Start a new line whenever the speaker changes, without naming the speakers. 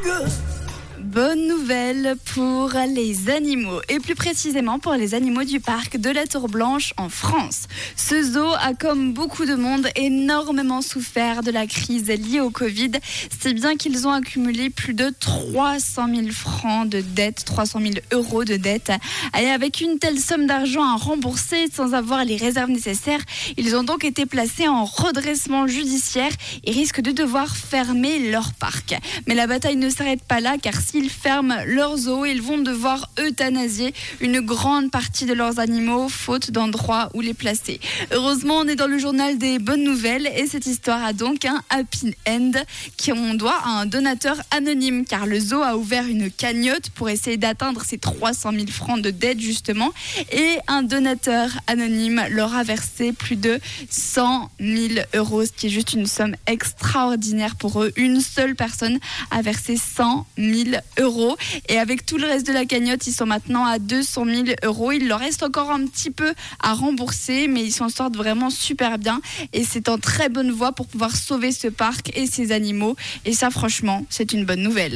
good. Bonne nouvelle pour les animaux et plus précisément pour les animaux du parc de la Tour Blanche en France. Ce zoo a comme beaucoup de monde énormément souffert de la crise liée au Covid, si bien qu'ils ont accumulé plus de 300 000 francs de dette, 300 000 euros de dette. Et avec une telle somme d'argent à rembourser sans avoir les réserves nécessaires, ils ont donc été placés en redressement judiciaire et risquent de devoir fermer leur parc. Mais la bataille ne s'arrête pas là car ferment leurs eaux, ils vont devoir euthanasier une grande partie de leurs animaux, faute d'endroits où les placer. Heureusement, on est dans le journal des bonnes nouvelles et cette histoire a donc un happy end qu'on doit à un donateur anonyme car le zoo a ouvert une cagnotte pour essayer d'atteindre ses 300 000 francs de dette justement et un donateur anonyme leur a versé plus de 100 000 euros, ce qui est juste une somme extraordinaire pour eux. Une seule personne a versé 100 000 Et avec tout le reste de la cagnotte, ils sont maintenant à 200 000 euros. Il leur reste encore un petit peu à rembourser, mais ils s'en sortent vraiment super bien. Et c'est en très bonne voie pour pouvoir sauver ce parc et ses animaux. Et ça, franchement, c'est une bonne nouvelle.